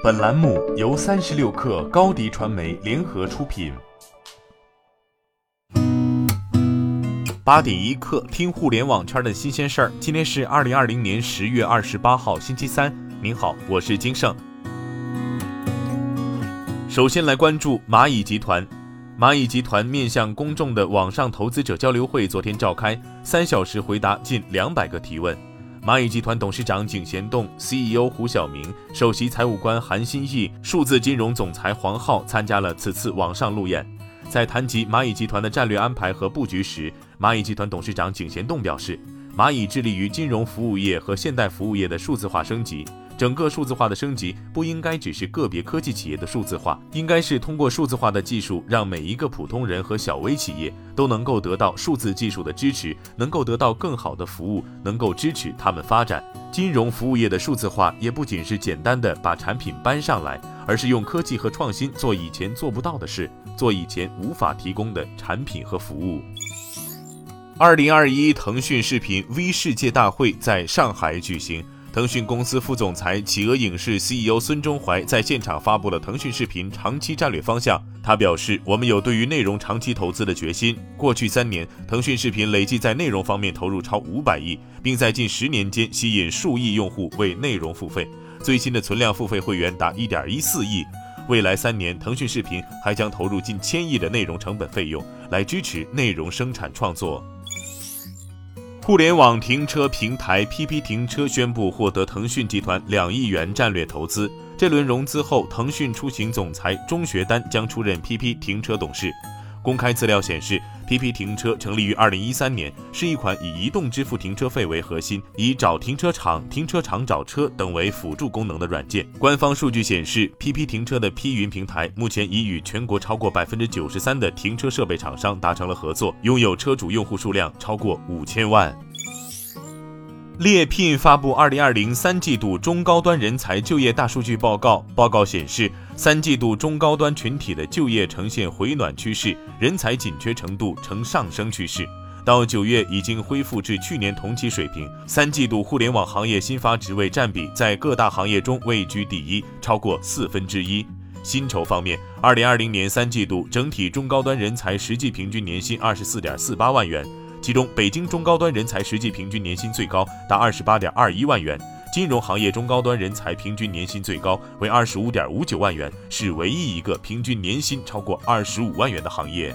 本栏目由三十六氪高低传媒联合出品。八点一刻，听互联网圈的新鲜事儿。今天是二零二零年十月二十八号，星期三。您好，我是金盛。首先来关注蚂蚁集团。蚂蚁集团面向公众的网上投资者交流会昨天召开，三小时回答近两百个提问。蚂蚁集团董事长井贤栋、CEO 胡晓明、首席财务官韩新义、数字金融总裁黄浩参加了此次网上路演。在谈及蚂蚁集团的战略安排和布局时，蚂蚁集团董事长井贤栋表示，蚂蚁致力于金融服务业和现代服务业的数字化升级。整个数字化的升级不应该只是个别科技企业的数字化，应该是通过数字化的技术，让每一个普通人和小微企业都能够得到数字技术的支持，能够得到更好的服务，能够支持他们发展。金融服务业的数字化也不仅是简单的把产品搬上来，而是用科技和创新做以前做不到的事，做以前无法提供的产品和服务。二零二一腾讯视频 V 世界大会在上海举行。腾讯公司副总裁、企鹅影视 CEO 孙忠怀在现场发布了腾讯视频长期战略方向。他表示：“我们有对于内容长期投资的决心。过去三年，腾讯视频累计在内容方面投入超五百亿，并在近十年间吸引数亿用户为内容付费。最新的存量付费会员达一点一四亿。未来三年，腾讯视频还将投入近千亿的内容成本费用，来支持内容生产创作。”互联网停车平台 PP 停车宣布获得腾讯集团两亿元战略投资。这轮融资后，腾讯出行总裁钟学丹将出任 PP 停车董事。公开资料显示，PP 停车成立于二零一三年，是一款以移动支付停车费为核心，以找停车场、停车场找车等为辅助功能的软件。官方数据显示，PP 停车的 P 云平台目前已与全国超过百分之九十三的停车设备厂商达成了合作，拥有车主用户数量超过五千万。猎聘发布二零二零三季度中高端人才就业大数据报告。报告显示，三季度中高端群体的就业呈现回暖趋势，人才紧缺程度呈上升趋势。到九月已经恢复至去年同期水平。三季度互联网行业新发职位占比在各大行业中位居第一，超过四分之一。薪酬方面，二零二零年三季度整体中高端人才实际平均年薪二十四点四八万元。其中，北京中高端人才实际平均年薪最高达二十八点二一万元，金融行业中高端人才平均年薪最高为二十五点五九万元，是唯一一个平均年薪超过二十五万元的行业。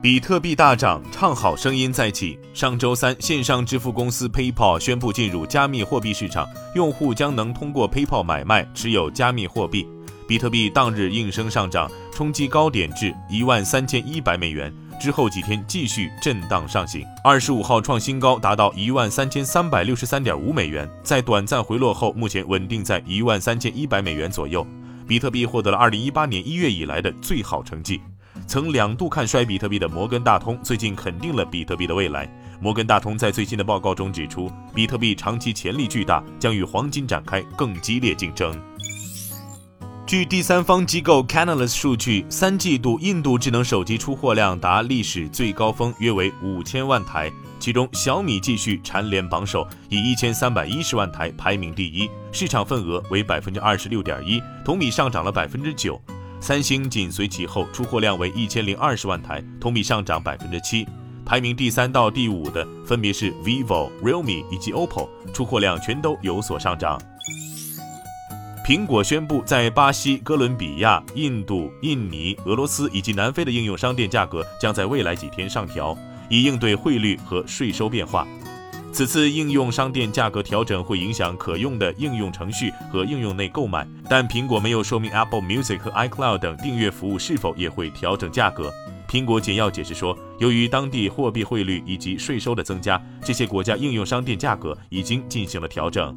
比特币大涨，唱好声音再起。上周三，线上支付公司 PayPal 宣布进入加密货币市场，用户将能通过 PayPal 买卖持有加密货币。比特币当日应声上涨，冲击高点至一万三千一百美元。之后几天继续震荡上行，二十五号创新高，达到一万三千三百六十三点五美元，在短暂回落后，目前稳定在一万三千一百美元左右。比特币获得了二零一八年一月以来的最好成绩。曾两度看衰比特币的摩根大通，最近肯定了比特币的未来。摩根大通在最新的报告中指出，比特币长期潜力巨大，将与黄金展开更激烈竞争。据第三方机构 Canalys 数据，三季度印度智能手机出货量达历史最高峰，约为五千万台。其中，小米继续蝉联榜首，以一千三百一十万台排名第一，市场份额为百分之二十六点一，同比上涨了百分之九。三星紧随其后，出货量为一千零二十万台，同比上涨百分之七。排名第三到第五的分别是 vivo、realme 以及 OPPO，出货量全都有所上涨。苹果宣布，在巴西、哥伦比亚、印度、印尼、俄罗斯以及南非的应用商店价格将在未来几天上调，以应对汇率和税收变化。此次应用商店价格调整会影响可用的应用程序和应用内购买，但苹果没有说明 Apple Music 和 iCloud 等订阅服务是否也会调整价格。苹果简要解释说，由于当地货币汇率以及税收的增加，这些国家应用商店价格已经进行了调整。